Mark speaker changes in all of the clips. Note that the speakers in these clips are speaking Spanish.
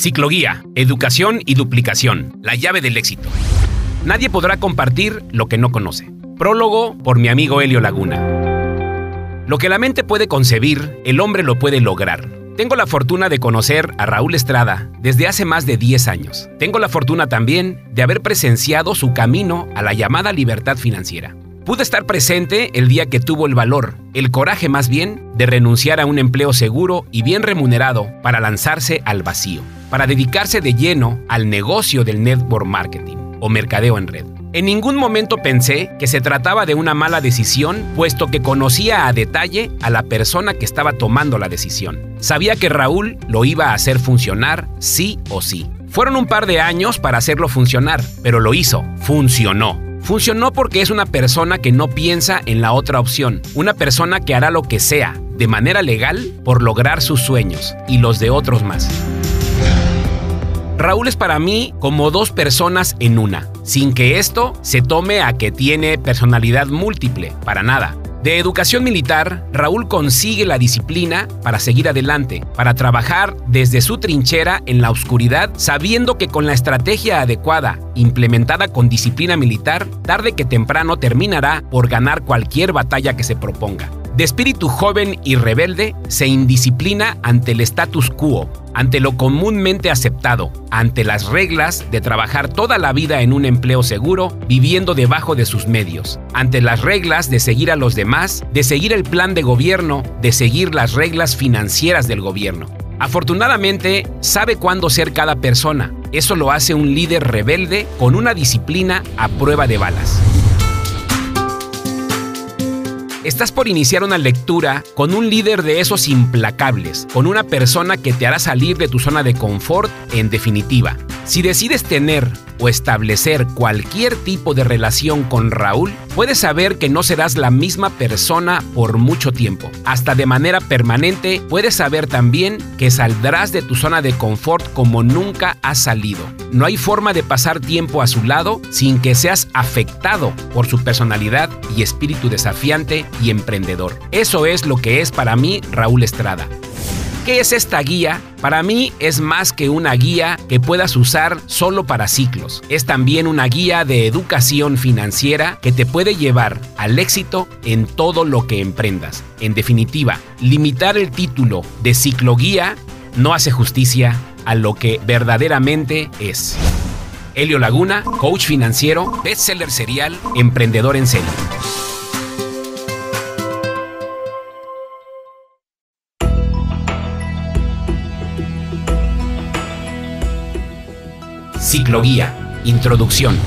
Speaker 1: Cicloguía, educación y duplicación, la llave del éxito. Nadie podrá compartir lo que no conoce. Prólogo por mi amigo Helio Laguna. Lo que la mente puede concebir, el hombre lo puede lograr. Tengo la fortuna de conocer a Raúl Estrada desde hace más de 10 años. Tengo la fortuna también de haber presenciado su camino a la llamada libertad financiera. Pude estar presente el día que tuvo el valor, el coraje más bien, de renunciar a un empleo seguro y bien remunerado para lanzarse al vacío, para dedicarse de lleno al negocio del network marketing o mercadeo en red. En ningún momento pensé que se trataba de una mala decisión, puesto que conocía a detalle a la persona que estaba tomando la decisión. Sabía que Raúl lo iba a hacer funcionar sí o sí. Fueron un par de años para hacerlo funcionar, pero lo hizo, funcionó. Funcionó porque es una persona que no piensa en la otra opción, una persona que hará lo que sea, de manera legal, por lograr sus sueños y los de otros más. Raúl es para mí como dos personas en una, sin que esto se tome a que tiene personalidad múltiple, para nada. De educación militar, Raúl consigue la disciplina para seguir adelante, para trabajar desde su trinchera en la oscuridad, sabiendo que con la estrategia adecuada, implementada con disciplina militar, tarde que temprano terminará por ganar cualquier batalla que se proponga. De espíritu joven y rebelde, se indisciplina ante el status quo, ante lo comúnmente aceptado, ante las reglas de trabajar toda la vida en un empleo seguro, viviendo debajo de sus medios, ante las reglas de seguir a los demás, de seguir el plan de gobierno, de seguir las reglas financieras del gobierno. Afortunadamente, sabe cuándo ser cada persona. Eso lo hace un líder rebelde con una disciplina a prueba de balas. Estás por iniciar una lectura con un líder de esos implacables, con una persona que te hará salir de tu zona de confort en definitiva. Si decides tener o establecer cualquier tipo de relación con Raúl, puedes saber que no serás la misma persona por mucho tiempo. Hasta de manera permanente, puedes saber también que saldrás de tu zona de confort como nunca has salido. No hay forma de pasar tiempo a su lado sin que seas afectado por su personalidad y espíritu desafiante y emprendedor. Eso es lo que es para mí Raúl Estrada. ¿Qué es esta guía? Para mí es más que una guía que puedas usar solo para ciclos. Es también una guía de educación financiera que te puede llevar al éxito en todo lo que emprendas. En definitiva, limitar el título de cicloguía no hace justicia a lo que verdaderamente es. Helio Laguna, coach financiero, bestseller serial, emprendedor en serie. Cicloguía. Introducción.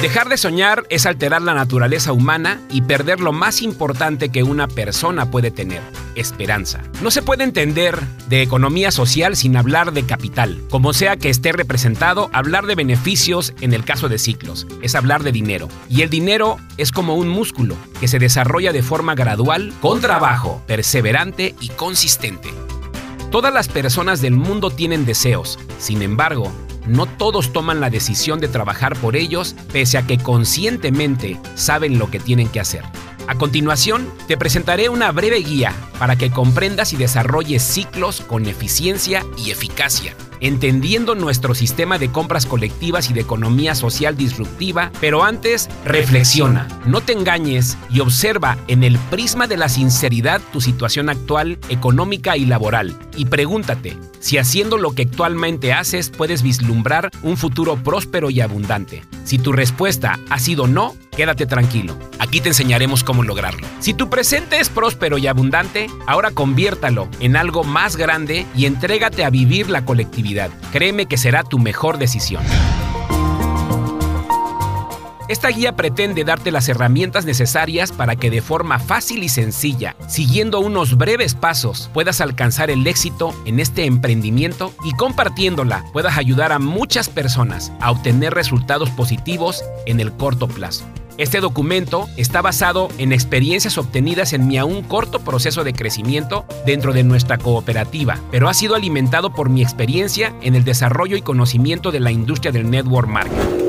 Speaker 1: Dejar de soñar es alterar la naturaleza humana y perder lo más importante que una persona puede tener, esperanza. No se puede entender de economía social sin hablar de capital. Como sea que esté representado, hablar de beneficios en el caso de ciclos es hablar de dinero. Y el dinero es como un músculo que se desarrolla de forma gradual, con trabajo, perseverante y consistente. Todas las personas del mundo tienen deseos, sin embargo, no todos toman la decisión de trabajar por ellos pese a que conscientemente saben lo que tienen que hacer. A continuación, te presentaré una breve guía para que comprendas y desarrolles ciclos con eficiencia y eficacia entendiendo nuestro sistema de compras colectivas y de economía social disruptiva, pero antes reflexiona, no te engañes y observa en el prisma de la sinceridad tu situación actual, económica y laboral, y pregúntate si haciendo lo que actualmente haces puedes vislumbrar un futuro próspero y abundante. Si tu respuesta ha sido no, quédate tranquilo. Aquí te enseñaremos cómo lograrlo. Si tu presente es próspero y abundante, ahora conviértalo en algo más grande y entrégate a vivir la colectividad. Créeme que será tu mejor decisión. Esta guía pretende darte las herramientas necesarias para que de forma fácil y sencilla, siguiendo unos breves pasos, puedas alcanzar el éxito en este emprendimiento y compartiéndola puedas ayudar a muchas personas a obtener resultados positivos en el corto plazo. Este documento está basado en experiencias obtenidas en mi aún corto proceso de crecimiento dentro de nuestra cooperativa, pero ha sido alimentado por mi experiencia en el desarrollo y conocimiento de la industria del network marketing.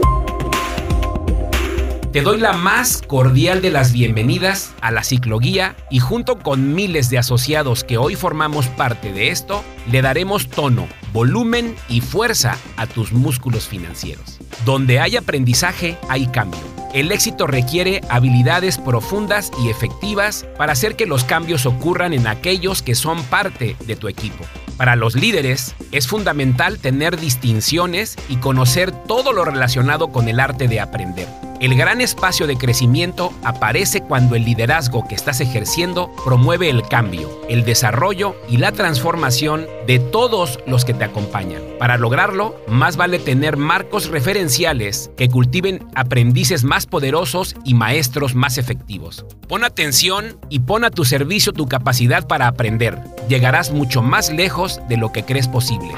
Speaker 1: Te doy la más cordial de las bienvenidas a la cicloguía y junto con miles de asociados que hoy formamos parte de esto, le daremos tono, volumen y fuerza a tus músculos financieros. Donde hay aprendizaje, hay cambio. El éxito requiere habilidades profundas y efectivas para hacer que los cambios ocurran en aquellos que son parte de tu equipo. Para los líderes es fundamental tener distinciones y conocer todo lo relacionado con el arte de aprender. El gran espacio de crecimiento aparece cuando el liderazgo que estás ejerciendo promueve el cambio, el desarrollo y la transformación de todos los que te acompañan. Para lograrlo, más vale tener marcos referenciales que cultiven aprendices más poderosos y maestros más efectivos. Pon atención y pon a tu servicio tu capacidad para aprender. Llegarás mucho más lejos de lo que crees posible.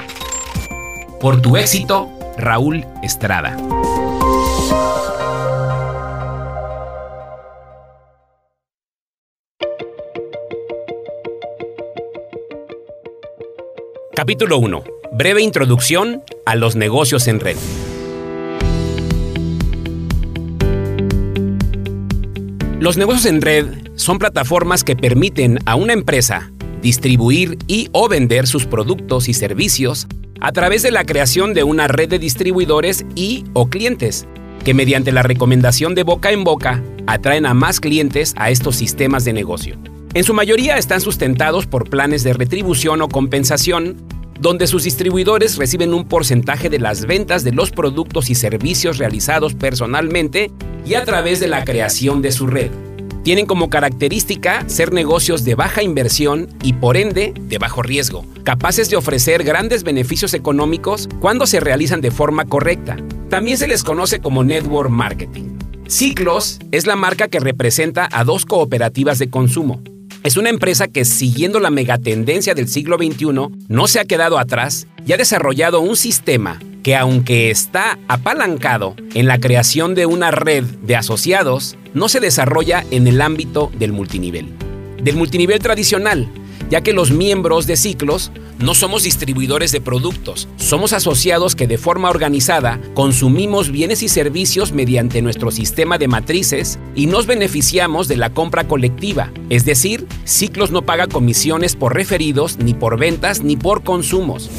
Speaker 1: Por tu éxito, Raúl Estrada. Capítulo 1. Breve introducción a los negocios en red. Los negocios en red son plataformas que permiten a una empresa distribuir y o vender sus productos y servicios a través de la creación de una red de distribuidores y o clientes que mediante la recomendación de boca en boca atraen a más clientes a estos sistemas de negocio. En su mayoría están sustentados por planes de retribución o compensación, donde sus distribuidores reciben un porcentaje de las ventas de los productos y servicios realizados personalmente y a través de la creación de su red. Tienen como característica ser negocios de baja inversión y por ende de bajo riesgo, capaces de ofrecer grandes beneficios económicos cuando se realizan de forma correcta. También se les conoce como network marketing. Ciclos es la marca que representa a dos cooperativas de consumo, es una empresa que, siguiendo la megatendencia del siglo XXI, no se ha quedado atrás y ha desarrollado un sistema que, aunque está apalancado en la creación de una red de asociados, no se desarrolla en el ámbito del multinivel. Del multinivel tradicional, ya que los miembros de ciclos no somos distribuidores de productos, somos asociados que de forma organizada consumimos bienes y servicios mediante nuestro sistema de matrices y nos beneficiamos de la compra colectiva, es decir, Ciclos no paga comisiones por referidos, ni por ventas, ni por consumos.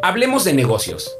Speaker 1: Hablemos de negocios.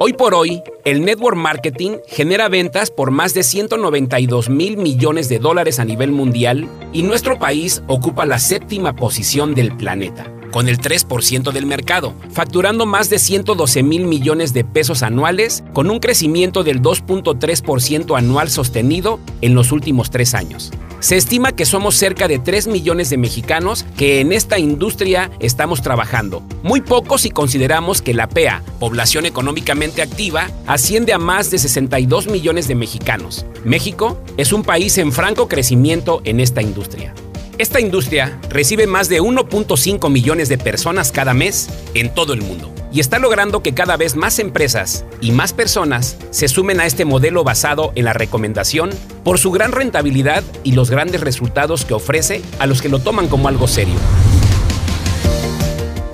Speaker 1: Hoy por hoy, el network marketing genera ventas por más de 192 mil millones de dólares a nivel mundial y nuestro país ocupa la séptima posición del planeta con el 3% del mercado, facturando más de 112 mil millones de pesos anuales, con un crecimiento del 2.3% anual sostenido en los últimos tres años. Se estima que somos cerca de 3 millones de mexicanos que en esta industria estamos trabajando. Muy poco si consideramos que la PEA, población económicamente activa, asciende a más de 62 millones de mexicanos. México es un país en franco crecimiento en esta industria. Esta industria recibe más de 1.5 millones de personas cada mes en todo el mundo y está logrando que cada vez más empresas y más personas se sumen a este modelo basado en la recomendación por su gran rentabilidad y los grandes resultados que ofrece a los que lo toman como algo serio.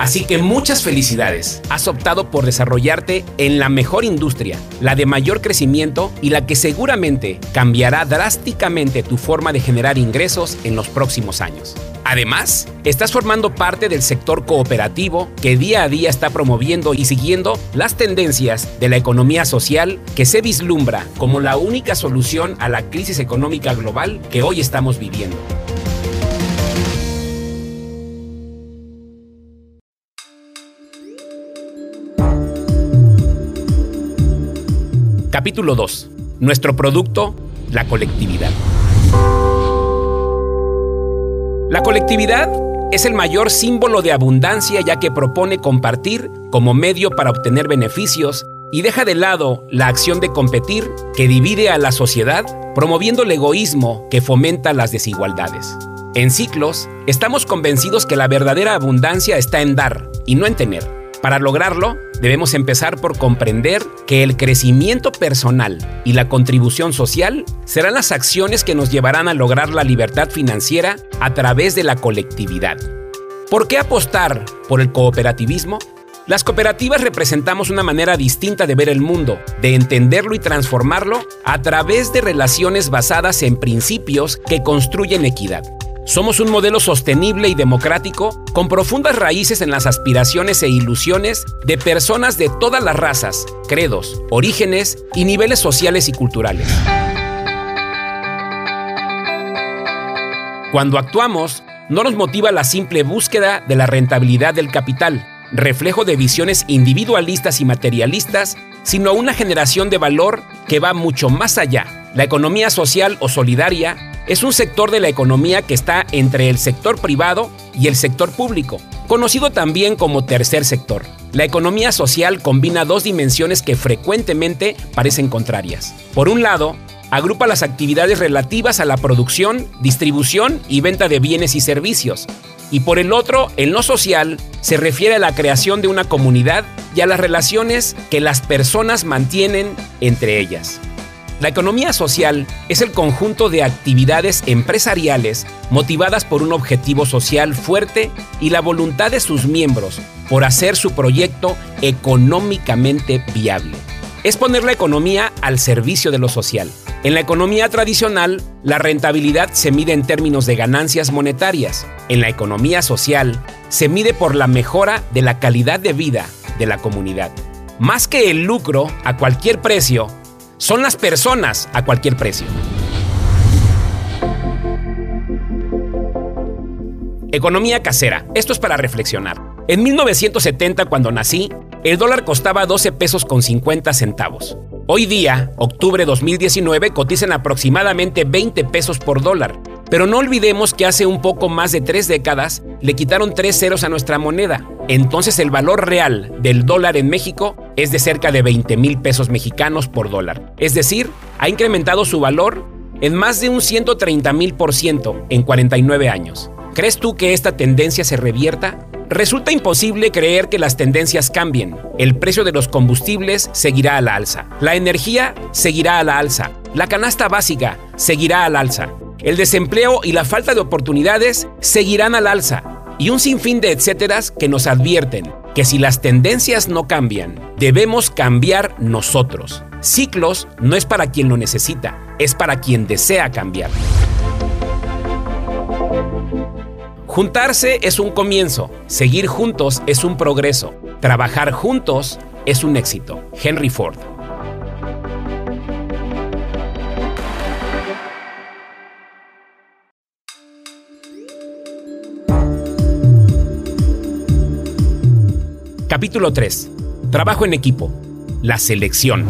Speaker 1: Así que muchas felicidades. Has optado por desarrollarte en la mejor industria, la de mayor crecimiento y la que seguramente cambiará drásticamente tu forma de generar ingresos en los próximos años. Además, estás formando parte del sector cooperativo que día a día está promoviendo y siguiendo las tendencias de la economía social que se vislumbra como la única solución a la crisis económica global que hoy estamos viviendo. Capítulo 2. Nuestro producto, la colectividad. La colectividad es el mayor símbolo de abundancia ya que propone compartir como medio para obtener beneficios y deja de lado la acción de competir que divide a la sociedad, promoviendo el egoísmo que fomenta las desigualdades. En ciclos, estamos convencidos que la verdadera abundancia está en dar y no en tener. Para lograrlo, debemos empezar por comprender que el crecimiento personal y la contribución social serán las acciones que nos llevarán a lograr la libertad financiera a través de la colectividad. ¿Por qué apostar por el cooperativismo? Las cooperativas representamos una manera distinta de ver el mundo, de entenderlo y transformarlo a través de relaciones basadas en principios que construyen equidad. Somos un modelo sostenible y democrático con profundas raíces en las aspiraciones e ilusiones de personas de todas las razas, credos, orígenes y niveles sociales y culturales. Cuando actuamos, no nos motiva la simple búsqueda de la rentabilidad del capital, reflejo de visiones individualistas y materialistas, sino una generación de valor que va mucho más allá. La economía social o solidaria es un sector de la economía que está entre el sector privado y el sector público, conocido también como tercer sector. La economía social combina dos dimensiones que frecuentemente parecen contrarias. Por un lado, agrupa las actividades relativas a la producción, distribución y venta de bienes y servicios. Y por el otro, el no social se refiere a la creación de una comunidad y a las relaciones que las personas mantienen entre ellas. La economía social es el conjunto de actividades empresariales motivadas por un objetivo social fuerte y la voluntad de sus miembros por hacer su proyecto económicamente viable. Es poner la economía al servicio de lo social. En la economía tradicional, la rentabilidad se mide en términos de ganancias monetarias. En la economía social, se mide por la mejora de la calidad de vida de la comunidad. Más que el lucro a cualquier precio, son las personas a cualquier precio. Economía casera. Esto es para reflexionar. En 1970, cuando nací, el dólar costaba 12 pesos con 50 centavos. Hoy día, octubre 2019, cotizan aproximadamente 20 pesos por dólar. Pero no olvidemos que hace un poco más de tres décadas le quitaron tres ceros a nuestra moneda. Entonces el valor real del dólar en México es de cerca de 20 mil pesos mexicanos por dólar. Es decir, ha incrementado su valor en más de un 130 mil por ciento en 49 años. ¿Crees tú que esta tendencia se revierta? Resulta imposible creer que las tendencias cambien. El precio de los combustibles seguirá a la alza. La energía seguirá a la alza. La canasta básica seguirá al alza. El desempleo y la falta de oportunidades seguirán al alza. Y un sinfín de etcéteras que nos advierten que si las tendencias no cambian, debemos cambiar nosotros. Ciclos no es para quien lo necesita, es para quien desea cambiar. Juntarse es un comienzo, seguir juntos es un progreso, trabajar juntos es un éxito. Henry Ford. Capítulo 3. Trabajo en equipo. La selección.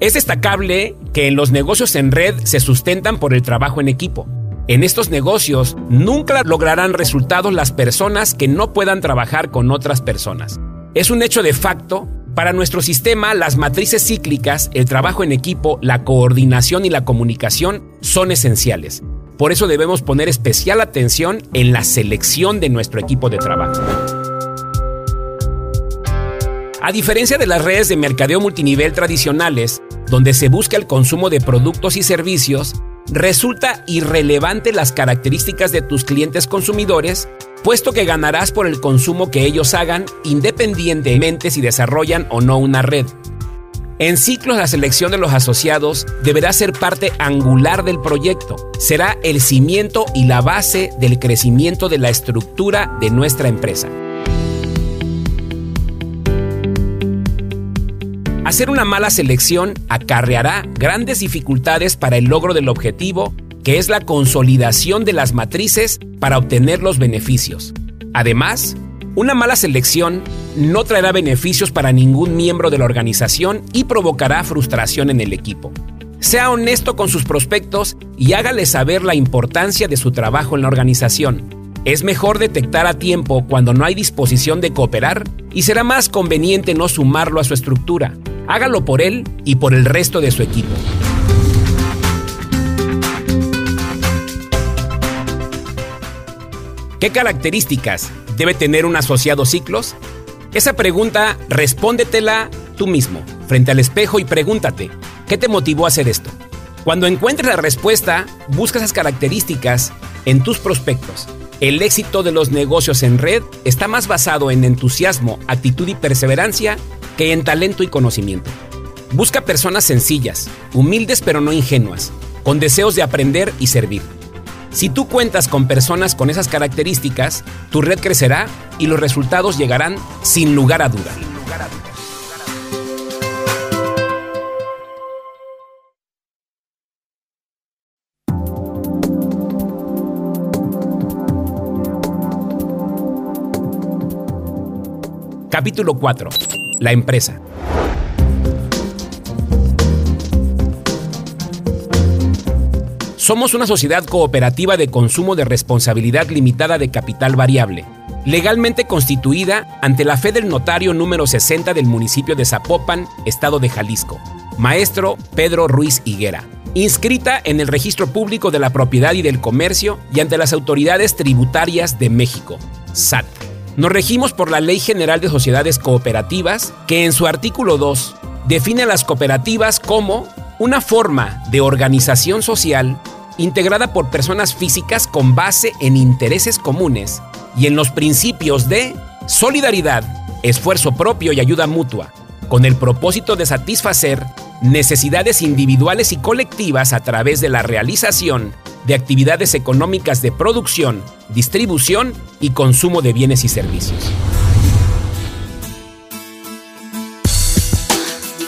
Speaker 1: Es destacable que en los negocios en red se sustentan por el trabajo en equipo. En estos negocios nunca lograrán resultados las personas que no puedan trabajar con otras personas. Es un hecho de facto. Para nuestro sistema, las matrices cíclicas, el trabajo en equipo, la coordinación y la comunicación son esenciales. Por eso debemos poner especial atención en la selección de nuestro equipo de trabajo. A diferencia de las redes de mercadeo multinivel tradicionales, donde se busca el consumo de productos y servicios, resulta irrelevante las características de tus clientes consumidores, puesto que ganarás por el consumo que ellos hagan independientemente si desarrollan o no una red. En ciclos la selección de los asociados deberá ser parte angular del proyecto. Será el cimiento y la base del crecimiento de la estructura de nuestra empresa. Hacer una mala selección acarreará grandes dificultades para el logro del objetivo, que es la consolidación de las matrices para obtener los beneficios. Además, una mala selección no traerá beneficios para ningún miembro de la organización y provocará frustración en el equipo. Sea honesto con sus prospectos y hágale saber la importancia de su trabajo en la organización. Es mejor detectar a tiempo cuando no hay disposición de cooperar y será más conveniente no sumarlo a su estructura. Hágalo por él y por el resto de su equipo. ¿Qué características debe tener un asociado ciclos? Esa pregunta respóndetela tú mismo, frente al espejo y pregúntate, ¿qué te motivó a hacer esto? Cuando encuentres la respuesta, busca esas características en tus prospectos. El éxito de los negocios en red está más basado en entusiasmo, actitud y perseverancia que en talento y conocimiento. Busca personas sencillas, humildes pero no ingenuas, con deseos de aprender y servir. Si tú cuentas con personas con esas características, tu red crecerá y los resultados llegarán sin lugar a duda. Capítulo 4. La empresa. Somos una sociedad cooperativa de consumo de responsabilidad limitada de capital variable, legalmente constituida ante la fe del notario número 60 del municipio de Zapopan, estado de Jalisco, maestro Pedro Ruiz Higuera, inscrita en el Registro Público de la Propiedad y del Comercio y ante las autoridades tributarias de México, SAT. Nos regimos por la Ley General de Sociedades Cooperativas, que en su artículo 2 define a las cooperativas como una forma de organización social integrada por personas físicas con base en intereses comunes y en los principios de solidaridad, esfuerzo propio y ayuda mutua, con el propósito de satisfacer necesidades individuales y colectivas a través de la realización de actividades económicas de producción, distribución y consumo de bienes y servicios.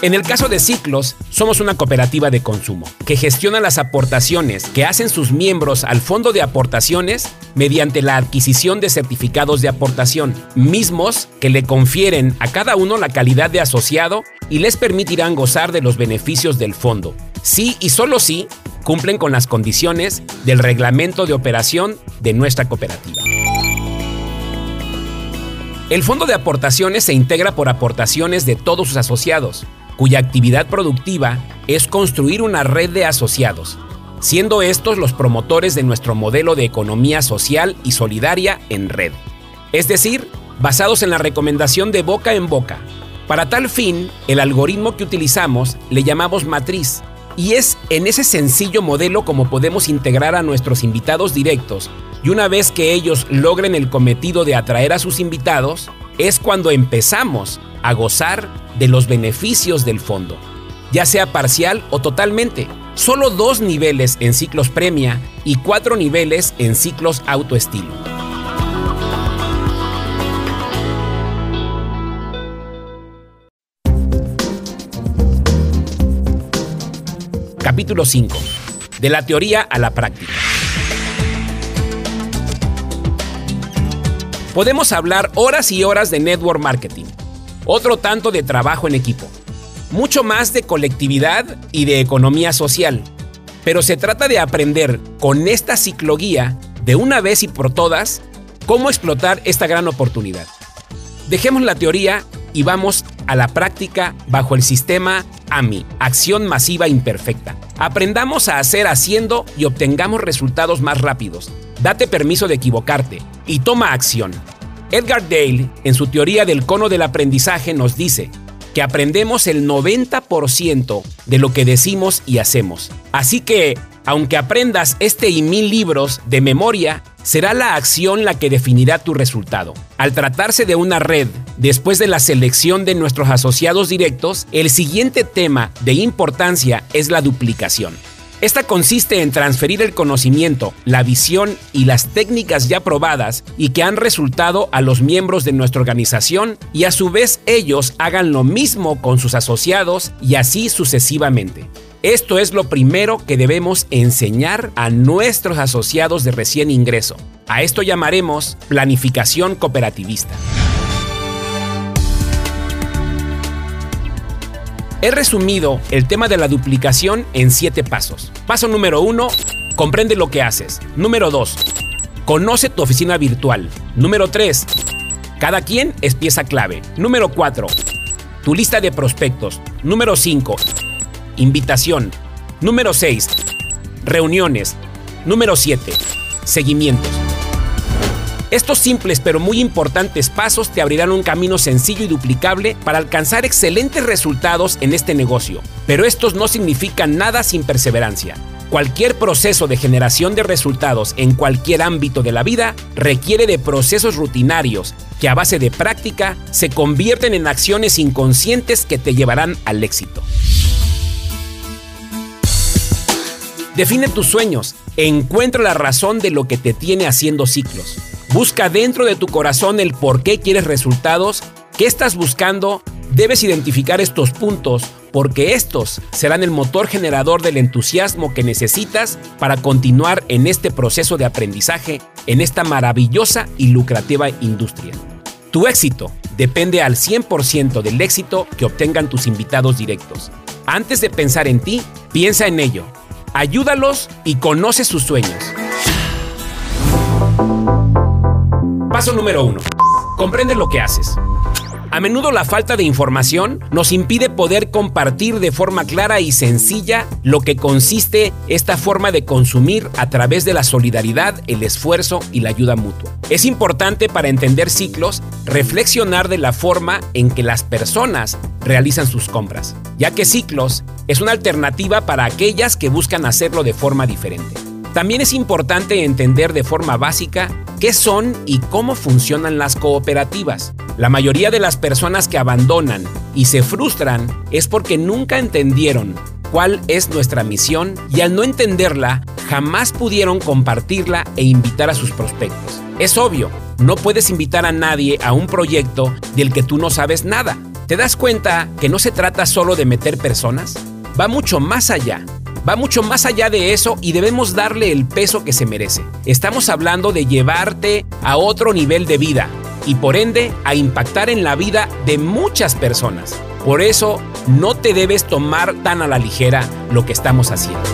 Speaker 1: En el caso de Ciclos, somos una cooperativa de consumo que gestiona las aportaciones que hacen sus miembros al fondo de aportaciones mediante la adquisición de certificados de aportación, mismos que le confieren a cada uno la calidad de asociado y les permitirán gozar de los beneficios del fondo. Sí y solo si cumplen con las condiciones del reglamento de operación de nuestra cooperativa. El fondo de aportaciones se integra por aportaciones de todos sus asociados, cuya actividad productiva es construir una red de asociados, siendo estos los promotores de nuestro modelo de economía social y solidaria en red. Es decir, basados en la recomendación de boca en boca. Para tal fin, el algoritmo que utilizamos le llamamos matriz, y es en ese sencillo modelo como podemos integrar a nuestros invitados directos. Y una vez que ellos logren el cometido de atraer a sus invitados, es cuando empezamos a gozar de los beneficios del fondo, ya sea parcial o totalmente. Solo dos niveles en ciclos premia y cuatro niveles en ciclos autoestilo. Capítulo 5. De la teoría a la práctica. Podemos hablar horas y horas de network marketing, otro tanto de trabajo en equipo, mucho más de colectividad y de economía social. Pero se trata de aprender con esta cicloguía, de una vez y por todas, cómo explotar esta gran oportunidad. Dejemos la teoría y vamos a la práctica bajo el sistema AMI, Acción Masiva Imperfecta. Aprendamos a hacer haciendo y obtengamos resultados más rápidos. Date permiso de equivocarte y toma acción. Edgar Dale, en su teoría del cono del aprendizaje, nos dice que aprendemos el 90% de lo que decimos y hacemos. Así que, aunque aprendas este y mil libros de memoria, será la acción la que definirá tu resultado. Al tratarse de una red, después de la selección de nuestros asociados directos, el siguiente tema de importancia es la duplicación. Esta consiste en transferir el conocimiento, la visión y las técnicas ya probadas y que han resultado a los miembros de nuestra organización y a su vez ellos hagan lo mismo con sus asociados y así sucesivamente. Esto es lo primero que debemos enseñar a nuestros asociados de recién ingreso. A esto llamaremos planificación cooperativista. He resumido el tema de la duplicación en siete pasos. Paso número uno, comprende lo que haces. Número dos, conoce tu oficina virtual. Número tres, cada quien es pieza clave. Número cuatro, tu lista de prospectos. Número cinco, invitación. Número 6, reuniones. Número 7, seguimientos. Estos simples pero muy importantes pasos te abrirán un camino sencillo y duplicable para alcanzar excelentes resultados en este negocio. Pero estos no significan nada sin perseverancia. Cualquier proceso de generación de resultados en cualquier ámbito de la vida requiere de procesos rutinarios que a base de práctica se convierten en acciones inconscientes que te llevarán al éxito. Define tus sueños, encuentra la razón de lo que te tiene haciendo ciclos. Busca dentro de tu corazón el por qué quieres resultados, qué estás buscando, debes identificar estos puntos porque estos serán el motor generador del entusiasmo que necesitas para continuar en este proceso de aprendizaje en esta maravillosa y lucrativa industria. Tu éxito depende al 100% del éxito que obtengan tus invitados directos. Antes de pensar en ti, piensa en ello. Ayúdalos y conoce sus sueños. Paso número 1. Comprende lo que haces. A menudo la falta de información nos impide poder compartir de forma clara y sencilla lo que consiste esta forma de consumir a través de la solidaridad, el esfuerzo y la ayuda mutua. Es importante para entender ciclos reflexionar de la forma en que las personas realizan sus compras, ya que ciclos es una alternativa para aquellas que buscan hacerlo de forma diferente. También es importante entender de forma básica qué son y cómo funcionan las cooperativas. La mayoría de las personas que abandonan y se frustran es porque nunca entendieron cuál es nuestra misión y al no entenderla jamás pudieron compartirla e invitar a sus prospectos. Es obvio, no puedes invitar a nadie a un proyecto del que tú no sabes nada. ¿Te das cuenta que no se trata solo de meter personas? Va mucho más allá va mucho más allá de eso y debemos darle el peso que se merece. Estamos hablando de llevarte a otro nivel de vida y por ende a impactar en la vida de muchas personas. Por eso no te debes tomar tan a la ligera lo que estamos haciendo.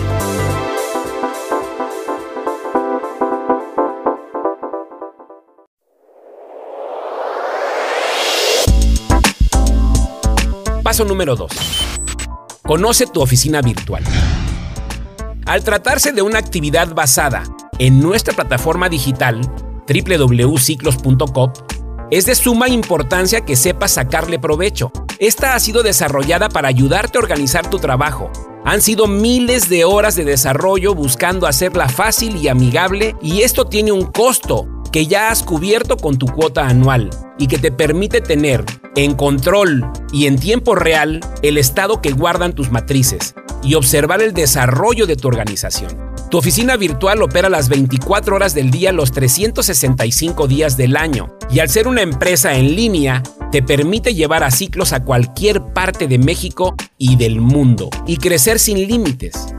Speaker 1: Paso número 2. Conoce tu oficina virtual. Al tratarse de una actividad basada en nuestra plataforma digital www.ciclos.com, es de suma importancia que sepas sacarle provecho. Esta ha sido desarrollada para ayudarte a organizar tu trabajo. Han sido miles de horas de desarrollo buscando hacerla fácil y amigable y esto tiene un costo que ya has cubierto con tu cuota anual y que te permite tener en control y en tiempo real el estado que guardan tus matrices y observar el desarrollo de tu organización. Tu oficina virtual opera las 24 horas del día los 365 días del año y al ser una empresa en línea te permite llevar a ciclos a cualquier parte de México y del mundo y crecer sin límites.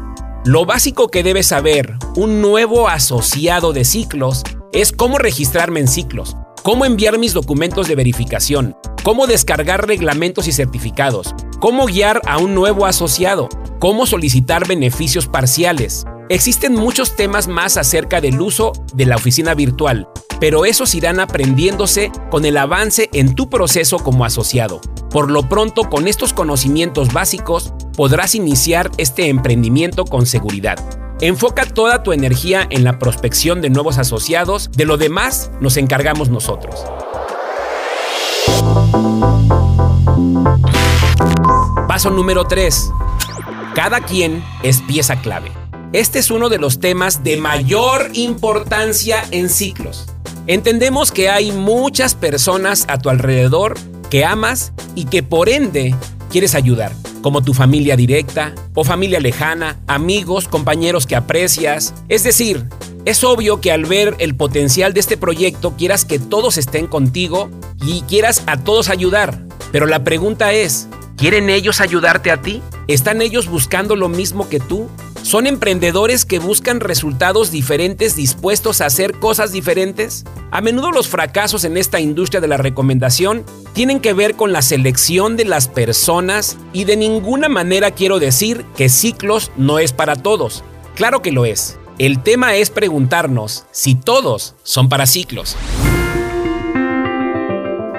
Speaker 1: Lo básico que debes saber un nuevo asociado de ciclos es cómo registrarme en ciclos, cómo enviar mis documentos de verificación, cómo descargar reglamentos y certificados, cómo guiar a un nuevo asociado, cómo solicitar beneficios parciales. Existen muchos temas más acerca del uso de la oficina virtual, pero esos irán aprendiéndose con el avance en tu proceso como asociado. Por lo pronto, con estos conocimientos básicos, podrás iniciar este emprendimiento con seguridad. Enfoca toda tu energía en la prospección de nuevos asociados, de lo demás nos encargamos nosotros. Paso número 3. Cada quien es pieza clave. Este es uno de los temas de mayor importancia en ciclos. Entendemos que hay muchas personas a tu alrededor que amas y que por ende quieres ayudar, como tu familia directa o familia lejana, amigos, compañeros que aprecias. Es decir, es obvio que al ver el potencial de este proyecto quieras que todos estén contigo y quieras a todos ayudar. Pero la pregunta es, ¿quieren ellos ayudarte a ti? ¿Están ellos buscando lo mismo que tú? ¿Son emprendedores que buscan resultados diferentes dispuestos a hacer cosas diferentes? A menudo los fracasos en esta industria de la recomendación tienen que ver con la selección de las personas y de ninguna manera quiero decir que ciclos no es para todos. Claro que lo es. El tema es preguntarnos si todos son para ciclos.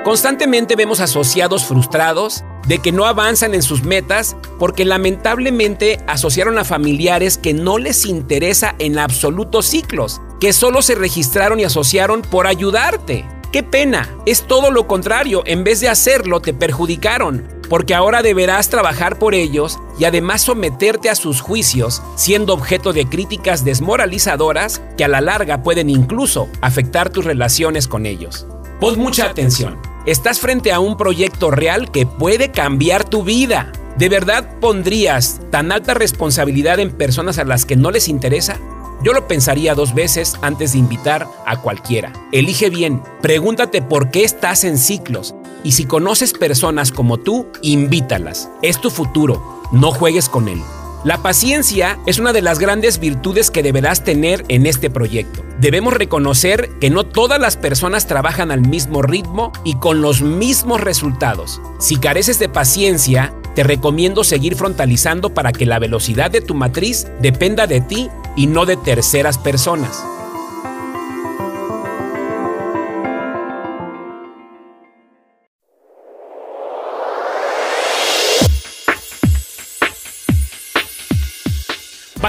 Speaker 1: Constantemente vemos asociados frustrados de que no avanzan en sus metas porque lamentablemente asociaron a familiares que no les interesa en absoluto ciclos, que solo se registraron y asociaron por ayudarte. ¡Qué pena! Es todo lo contrario, en vez de hacerlo te perjudicaron. porque ahora deberás trabajar por ellos y además someterte a sus juicios, siendo objeto de críticas desmoralizadoras que a la larga pueden incluso afectar tus relaciones con ellos. Pon mucha atención. Estás frente a un proyecto real que puede cambiar tu vida. ¿De verdad pondrías tan alta responsabilidad en personas a las que no les interesa? Yo lo pensaría dos veces antes de invitar a cualquiera. Elige bien, pregúntate por qué estás en ciclos y si conoces personas como tú, invítalas. Es tu futuro, no juegues con él. La paciencia es una de las grandes virtudes que deberás tener en este proyecto. Debemos reconocer que no todas las personas trabajan al mismo ritmo y con los mismos resultados. Si careces de paciencia, te recomiendo seguir frontalizando para que la velocidad de tu matriz dependa de ti y no de terceras personas.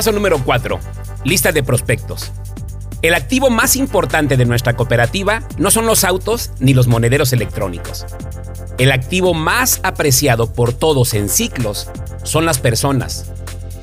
Speaker 1: Paso número 4. Lista de prospectos. El activo más importante de nuestra cooperativa no son los autos ni los monederos electrónicos. El activo más apreciado por todos en ciclos son las personas.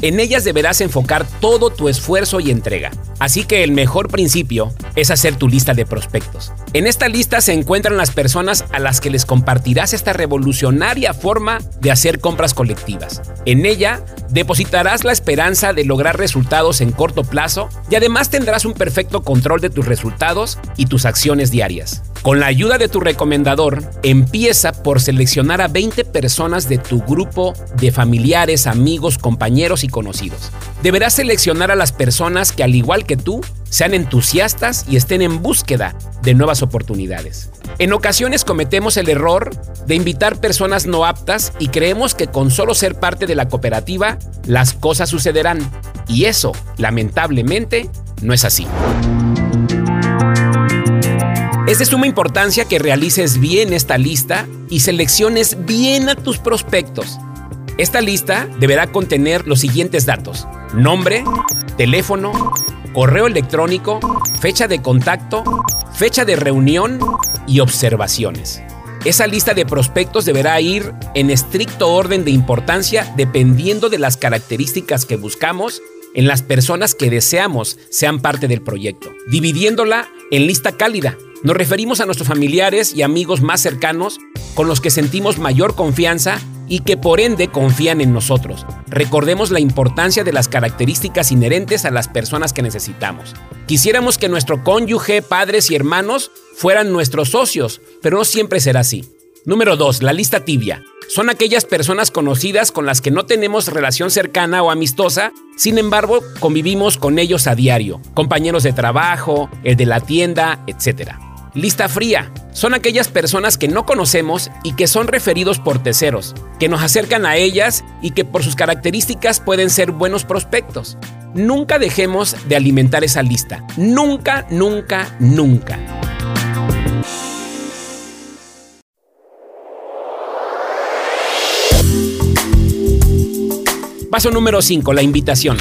Speaker 1: En ellas deberás enfocar todo tu esfuerzo y entrega. Así que el mejor principio es hacer tu lista de prospectos. En esta lista se encuentran las personas a las que les compartirás esta revolucionaria forma de hacer compras colectivas. En ella depositarás la esperanza de lograr resultados en corto plazo y además tendrás un perfecto control de tus resultados y tus acciones diarias. Con la ayuda de tu recomendador, empieza por seleccionar a 20 personas de tu grupo de familiares, amigos, compañeros y conocidos. Deberás seleccionar a las personas que al igual que tú sean entusiastas y estén en búsqueda de nuevas oportunidades. En ocasiones cometemos el error de invitar personas no aptas y creemos que con solo ser parte de la cooperativa las cosas sucederán. Y eso, lamentablemente, no es así. Es de suma importancia que realices bien esta lista y selecciones bien a tus prospectos. Esta lista deberá contener los siguientes datos. Nombre, teléfono, correo electrónico, fecha de contacto, fecha de reunión y observaciones. Esa lista de prospectos deberá ir en estricto orden de importancia dependiendo de las características que buscamos en las personas que deseamos sean parte del proyecto, dividiéndola en lista cálida, nos referimos a nuestros familiares y amigos más cercanos con los que sentimos mayor confianza y que por ende confían en nosotros. Recordemos la importancia de las características inherentes a las personas que necesitamos. Quisiéramos que nuestro cónyuge, padres y hermanos fueran nuestros socios, pero no siempre será así. Número 2. La lista tibia. Son aquellas personas conocidas con las que no tenemos relación cercana o amistosa, sin embargo convivimos con ellos a diario, compañeros de trabajo, el de la tienda, etc. Lista fría. Son aquellas personas que no conocemos y que son referidos por terceros, que nos acercan a ellas y que por sus características pueden ser buenos prospectos. Nunca dejemos de alimentar esa lista. Nunca, nunca, nunca. Paso número 5, la invitación.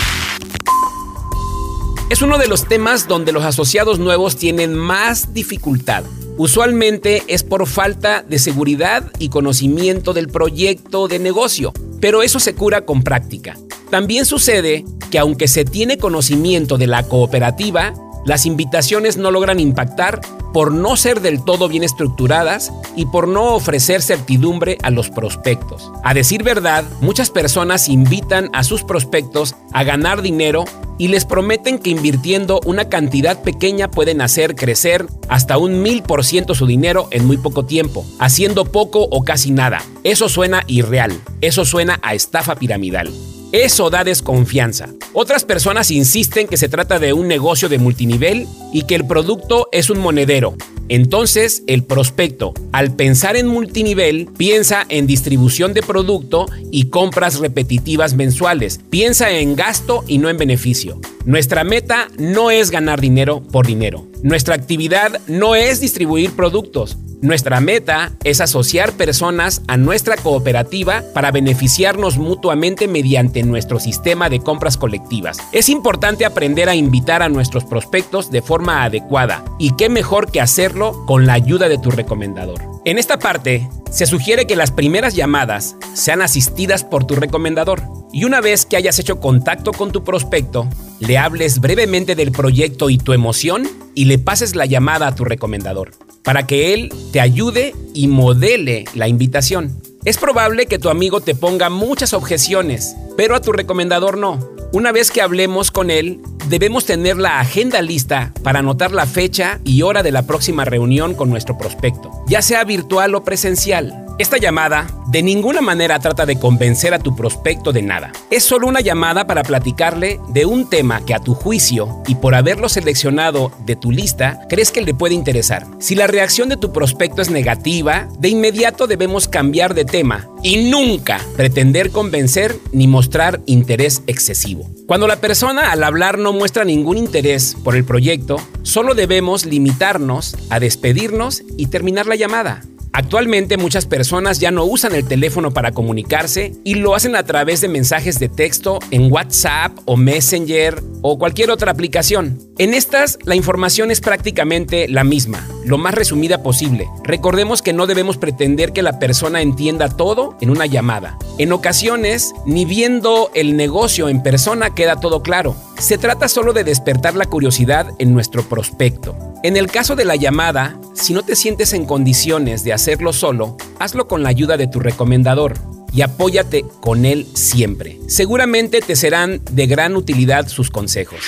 Speaker 1: Es uno de los temas donde los asociados nuevos tienen más dificultad. Usualmente es por falta de seguridad y conocimiento del proyecto de negocio, pero eso se cura con práctica. También sucede que aunque se tiene conocimiento de la cooperativa, las invitaciones no logran impactar por no ser del todo bien estructuradas y por no ofrecer certidumbre a los prospectos. A decir verdad, muchas personas invitan a sus prospectos a ganar dinero y les prometen que invirtiendo una cantidad pequeña pueden hacer crecer hasta un mil por ciento su dinero en muy poco tiempo, haciendo poco o casi nada. Eso suena irreal, eso suena a estafa piramidal. Eso da desconfianza. Otras personas insisten que se trata de un negocio de multinivel y que el producto es un monedero. Entonces, el prospecto, al pensar en multinivel, piensa en distribución de producto y compras repetitivas mensuales. Piensa en gasto y no en beneficio. Nuestra meta no es ganar dinero por dinero. Nuestra actividad no es distribuir productos. Nuestra meta es asociar personas a nuestra cooperativa para beneficiarnos mutuamente mediante nuestro sistema de compras colectivas. Es importante aprender a invitar a nuestros prospectos de forma adecuada y qué mejor que hacerlo con la ayuda de tu recomendador. En esta parte, se sugiere que las primeras llamadas sean asistidas por tu recomendador y una vez que hayas hecho contacto con tu prospecto, le hables brevemente del proyecto y tu emoción y le pases la llamada a tu recomendador para que él te ayude y modele la invitación. Es probable que tu amigo te ponga muchas objeciones, pero a tu recomendador no. Una vez que hablemos con él, debemos tener la agenda lista para anotar la fecha y hora de la próxima reunión con nuestro prospecto, ya sea virtual o presencial. Esta llamada de ninguna manera trata de convencer a tu prospecto de nada. Es solo una llamada para platicarle de un tema que a tu juicio y por haberlo seleccionado de tu lista crees que le puede interesar. Si la reacción de tu prospecto es negativa, de inmediato debemos cambiar de tema y nunca pretender convencer ni mostrar interés excesivo. Cuando la persona al hablar no muestra ningún interés por el proyecto, solo debemos limitarnos a despedirnos y terminar la llamada. Actualmente muchas personas ya no usan el teléfono para comunicarse y lo hacen a través de mensajes de texto en WhatsApp o Messenger o cualquier otra aplicación. En estas la información es prácticamente la misma, lo más resumida posible. Recordemos que no debemos pretender que la persona entienda todo en una llamada. En ocasiones, ni viendo el negocio en persona queda todo claro. Se trata solo de despertar la curiosidad en nuestro prospecto. En el caso de la llamada, si no te sientes en condiciones de hacerlo solo, hazlo con la ayuda de tu recomendador y apóyate con él siempre. Seguramente te serán de gran utilidad sus consejos.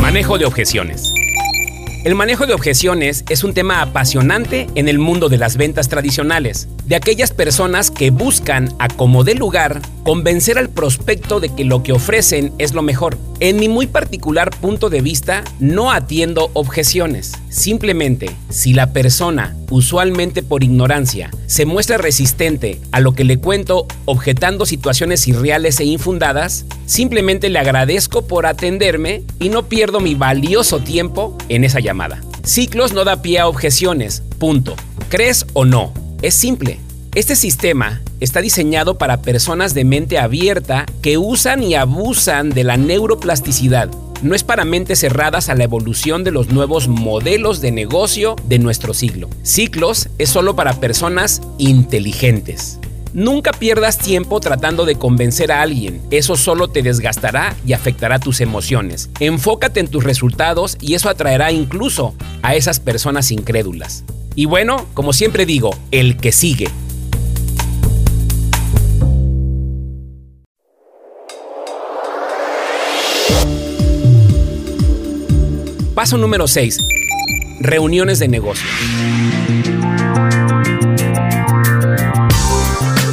Speaker 1: Manejo de objeciones. El manejo de objeciones es un tema apasionante en el mundo de las ventas tradicionales, de aquellas personas que buscan, a como de lugar, convencer al prospecto de que lo que ofrecen es lo mejor. En mi muy particular punto de vista, no atiendo objeciones. Simplemente, si la persona, usualmente por ignorancia, se muestra resistente a lo que le cuento objetando situaciones irreales e infundadas, simplemente le agradezco por atenderme y no pierdo mi valioso tiempo en esa llamada. Ciclos no da pie a objeciones, punto. ¿Crees o no? Es simple. Este sistema está diseñado para personas de mente abierta que usan y abusan de la neuroplasticidad. No es para mentes cerradas a la evolución de los nuevos modelos de negocio de nuestro siglo. Ciclos es solo para personas inteligentes. Nunca pierdas tiempo tratando de convencer a alguien, eso solo te desgastará y afectará tus emociones. Enfócate en tus resultados y eso atraerá incluso a esas personas incrédulas. Y bueno, como siempre digo, el que sigue. Paso número 6. Reuniones de negocio.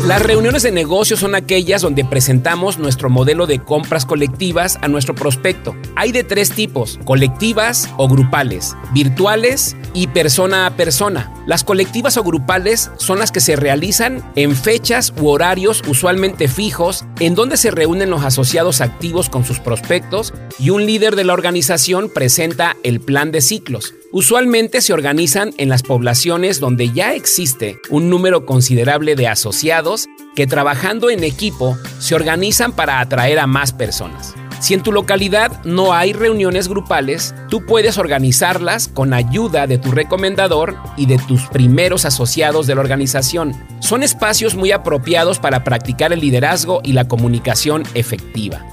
Speaker 1: Las reuniones de negocio son aquellas donde presentamos nuestro modelo de compras colectivas a nuestro prospecto. Hay de tres tipos, colectivas o grupales, virtuales y persona a persona. Las colectivas o grupales son las que se realizan en fechas u horarios usualmente fijos en donde se reúnen los asociados activos con sus prospectos y un líder de la organización presenta el plan de ciclos. Usualmente se organizan en las poblaciones donde ya existe un número considerable de asociados que trabajando en equipo se organizan para atraer a más personas. Si en tu localidad no hay reuniones grupales, tú puedes organizarlas con ayuda de tu recomendador y de tus primeros asociados de la organización. Son espacios muy apropiados para practicar el liderazgo y la comunicación efectiva.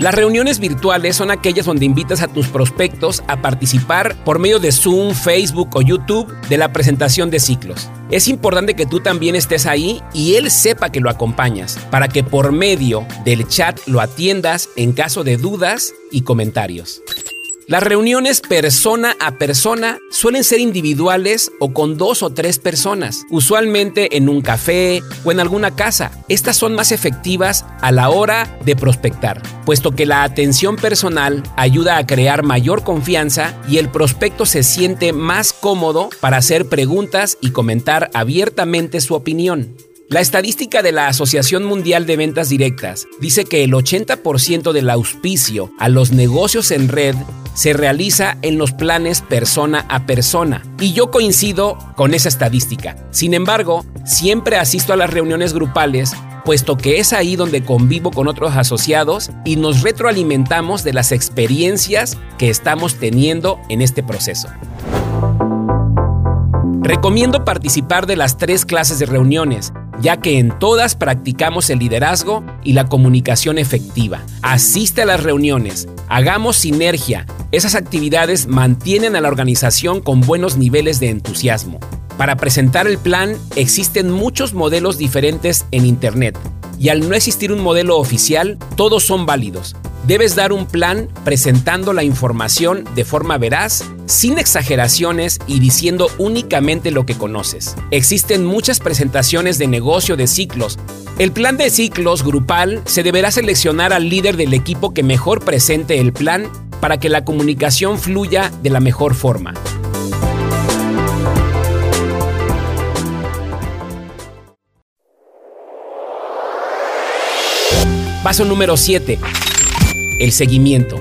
Speaker 1: Las reuniones virtuales son aquellas donde invitas a tus prospectos a participar por medio de Zoom, Facebook o YouTube de la presentación de ciclos. Es importante que tú también estés ahí y él sepa que lo acompañas, para que por medio del chat lo atiendas en caso de dudas y comentarios. Las reuniones persona a persona suelen ser individuales o con dos o tres personas, usualmente en un café o en alguna casa. Estas son más efectivas a la hora de prospectar, puesto que la atención personal ayuda a crear mayor confianza y el prospecto se siente más cómodo para hacer preguntas y comentar abiertamente su opinión. La estadística de la Asociación Mundial de Ventas Directas dice que el 80% del auspicio a los negocios en red se realiza en los planes persona a persona. Y yo coincido con esa estadística. Sin embargo, siempre asisto a las reuniones grupales puesto que es ahí donde convivo con otros asociados y nos retroalimentamos de las experiencias que estamos teniendo en este proceso. Recomiendo participar de las tres clases de reuniones, ya que en todas practicamos el liderazgo y la comunicación efectiva. Asiste a las reuniones, hagamos sinergia. Esas actividades mantienen a la organización con buenos niveles de entusiasmo. Para presentar el plan existen muchos modelos diferentes en Internet y al no existir un modelo oficial, todos son válidos. Debes dar un plan presentando la información de forma veraz, sin exageraciones y diciendo únicamente lo que conoces. Existen muchas presentaciones de negocio de ciclos. El plan de ciclos grupal se deberá seleccionar al líder del equipo que mejor presente el plan para que la comunicación fluya de la mejor forma. Paso número 7 el seguimiento.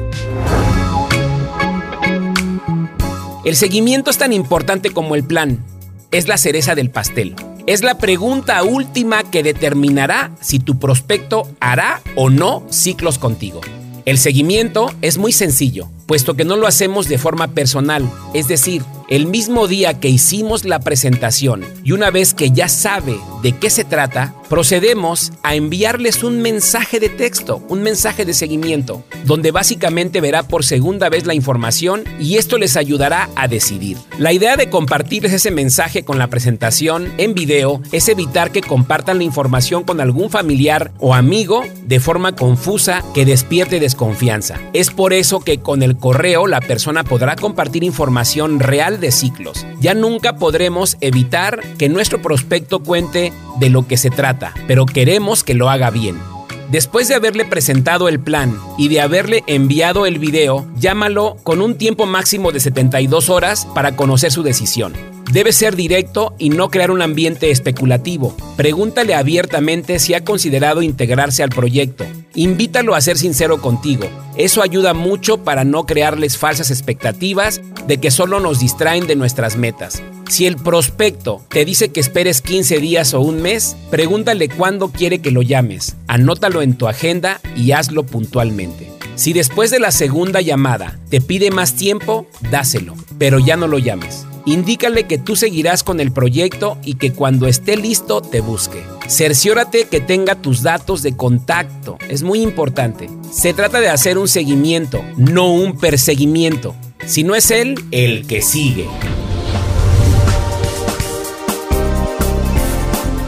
Speaker 1: El seguimiento es tan importante como el plan. Es la cereza del pastel. Es la pregunta última que determinará si tu prospecto hará o no ciclos contigo. El seguimiento es muy sencillo, puesto que no lo hacemos de forma personal, es decir, el mismo día que hicimos la presentación y una vez que ya sabe de qué se trata, procedemos a enviarles un mensaje de texto, un mensaje de seguimiento, donde básicamente verá por segunda vez la información y esto les ayudará a decidir. La idea de compartirles ese mensaje con la presentación en video es evitar que compartan la información con algún familiar o amigo de forma confusa que despierte desconfianza. Es por eso que con el correo la persona podrá compartir información real de ciclos. Ya nunca podremos evitar que nuestro prospecto cuente de lo que se trata, pero queremos que lo haga bien. Después de haberle presentado el plan y de haberle enviado el video, llámalo con un tiempo máximo de 72 horas para conocer su decisión. Debe ser directo y no crear un ambiente especulativo. Pregúntale abiertamente si ha considerado integrarse al proyecto. Invítalo a ser sincero contigo. Eso ayuda mucho para no crearles falsas expectativas de que solo nos distraen de nuestras metas. Si el prospecto te dice que esperes 15 días o un mes, pregúntale cuándo quiere que lo llames. Anótalo en tu agenda y hazlo puntualmente. Si después de la segunda llamada te pide más tiempo, dáselo, pero ya no lo llames. Indícale que tú seguirás con el proyecto y que cuando esté listo te busque. Cerciórate que tenga tus datos de contacto. Es muy importante. Se trata de hacer un seguimiento, no un perseguimiento. Si no es él, el que sigue.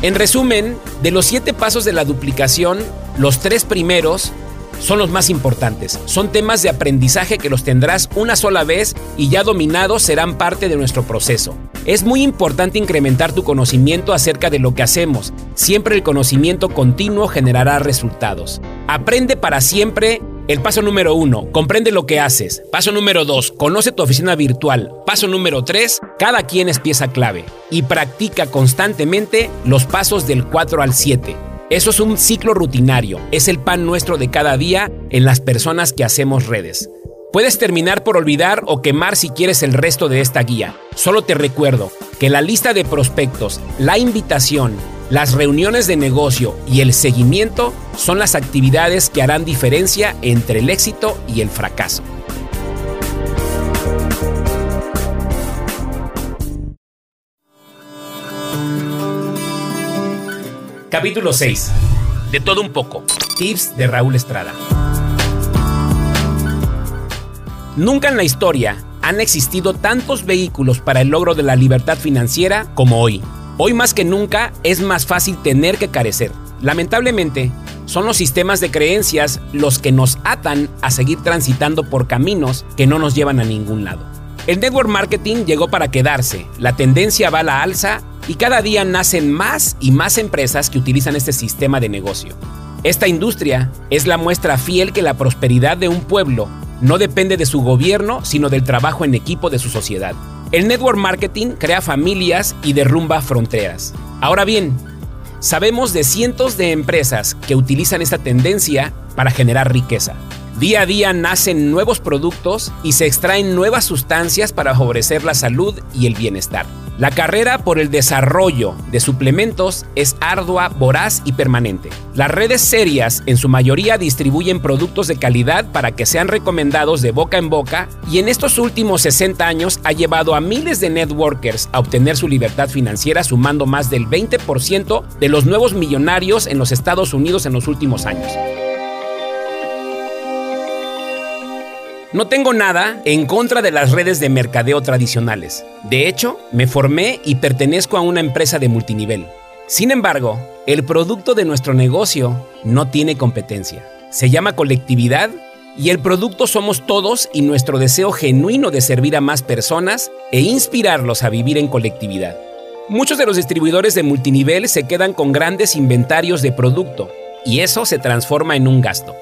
Speaker 1: En resumen, de los siete pasos de la duplicación, los tres primeros son los más importantes. Son temas de aprendizaje que los tendrás una sola vez y ya dominados serán parte de nuestro proceso. Es muy importante incrementar tu conocimiento acerca de lo que hacemos. Siempre el conocimiento continuo generará resultados. Aprende para siempre el paso número uno, comprende lo que haces. Paso número dos, conoce tu oficina virtual. Paso número tres, cada quien es pieza clave. Y practica constantemente los pasos del 4 al 7. Eso es un ciclo rutinario, es el pan nuestro de cada día en las personas que hacemos redes. Puedes terminar por olvidar o quemar si quieres el resto de esta guía. Solo te recuerdo que la lista de prospectos, la invitación, las reuniones de negocio y el seguimiento son las actividades que harán diferencia entre el éxito y el fracaso. Capítulo 6. De todo un poco. Tips de Raúl Estrada. Nunca en la historia han existido tantos vehículos para el logro de la libertad financiera como hoy. Hoy más que nunca es más fácil tener que carecer. Lamentablemente, son los sistemas de creencias los que nos atan a seguir transitando por caminos que no nos llevan a ningún lado. El network marketing llegó para quedarse, la tendencia va a la alza y cada día nacen más y más empresas que utilizan este sistema de negocio. Esta industria es la muestra fiel que la prosperidad de un pueblo no depende de su gobierno, sino del trabajo en equipo de su sociedad. El network marketing crea familias y derrumba fronteras. Ahora bien, Sabemos de cientos de empresas que utilizan esta tendencia para generar riqueza. Día a día nacen nuevos productos y se extraen nuevas sustancias para favorecer la salud y el bienestar. La carrera por el desarrollo de suplementos es ardua, voraz y permanente. Las redes serias en su mayoría distribuyen productos de calidad para que sean recomendados de boca en boca y en estos últimos 60 años ha llevado a miles de networkers a obtener su libertad financiera sumando más del 20% de los nuevos millonarios en los Estados Unidos en los últimos años. No tengo nada en contra de las redes de mercadeo tradicionales. De hecho, me formé y pertenezco a una empresa de multinivel. Sin embargo, el producto de nuestro negocio no tiene competencia. Se llama colectividad y el producto somos todos y nuestro deseo genuino de servir a más personas e inspirarlos a vivir en colectividad. Muchos de los distribuidores de multinivel se quedan con grandes inventarios de producto y eso se transforma en un gasto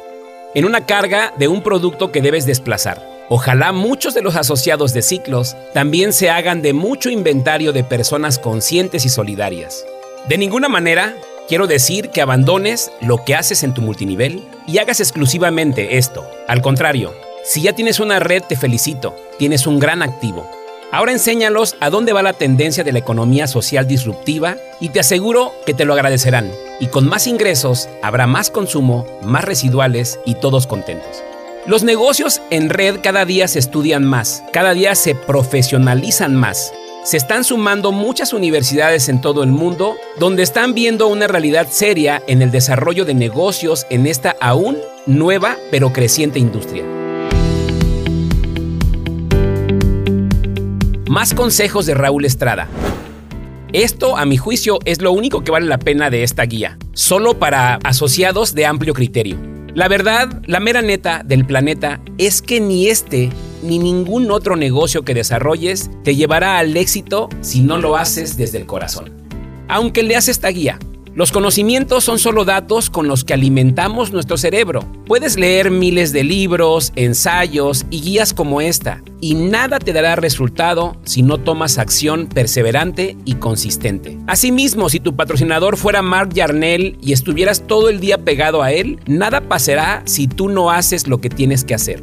Speaker 1: en una carga de un producto que debes desplazar. Ojalá muchos de los asociados de ciclos también se hagan de mucho inventario de personas conscientes y solidarias. De ninguna manera quiero decir que abandones lo que haces en tu multinivel y hagas exclusivamente esto. Al contrario, si ya tienes una red te felicito, tienes un gran activo. Ahora enséñalos a dónde va la tendencia de la economía social disruptiva y te aseguro que te lo agradecerán. Y con más ingresos habrá más consumo, más residuales y todos contentos. Los negocios en red cada día se estudian más, cada día se profesionalizan más. Se están sumando muchas universidades en todo el mundo donde están viendo una realidad seria en el desarrollo de negocios en esta aún nueva pero creciente industria. Más consejos de Raúl Estrada. Esto, a mi juicio, es lo único que vale la pena de esta guía, solo para asociados de amplio criterio. La verdad, la mera neta del planeta es que ni este ni ningún otro negocio que desarrolles te llevará al éxito si no lo haces desde el corazón. Aunque leas esta guía, los conocimientos son solo datos con los que alimentamos nuestro cerebro. Puedes leer miles de libros, ensayos y guías como esta, y nada te dará resultado si no tomas acción perseverante y consistente. Asimismo, si tu patrocinador fuera Mark Yarnell y estuvieras todo el día pegado a él, nada pasará si tú no haces lo que tienes que hacer.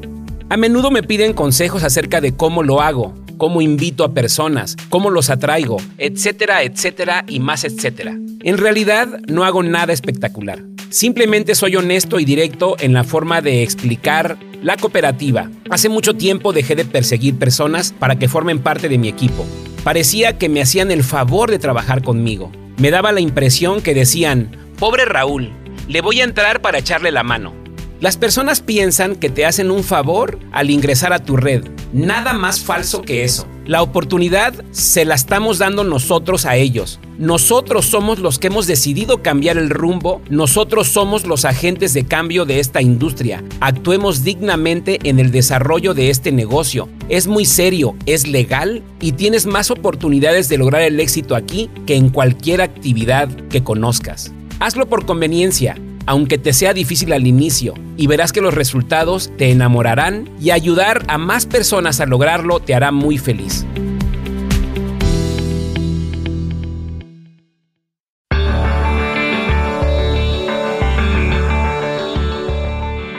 Speaker 1: A menudo me piden consejos acerca de cómo lo hago, cómo invito a personas, cómo los atraigo, etcétera, etcétera y más etcétera. En realidad no hago nada espectacular. Simplemente soy honesto y directo en la forma de explicar la cooperativa. Hace mucho tiempo dejé de perseguir personas para que formen parte de mi equipo. Parecía que me hacían el favor de trabajar conmigo. Me daba la impresión que decían, pobre Raúl, le voy a entrar para echarle la mano. Las personas piensan que te hacen un favor al ingresar a tu red. Nada más falso que eso. La oportunidad se la estamos dando nosotros a ellos. Nosotros somos los que hemos decidido cambiar el rumbo. Nosotros somos los agentes de cambio de esta industria. Actuemos dignamente en el desarrollo de este negocio. Es muy serio, es legal y tienes más oportunidades de lograr el éxito aquí que en cualquier actividad que conozcas. Hazlo por conveniencia aunque te sea difícil al inicio, y verás que los resultados te enamorarán y ayudar a más personas a lograrlo te hará muy feliz.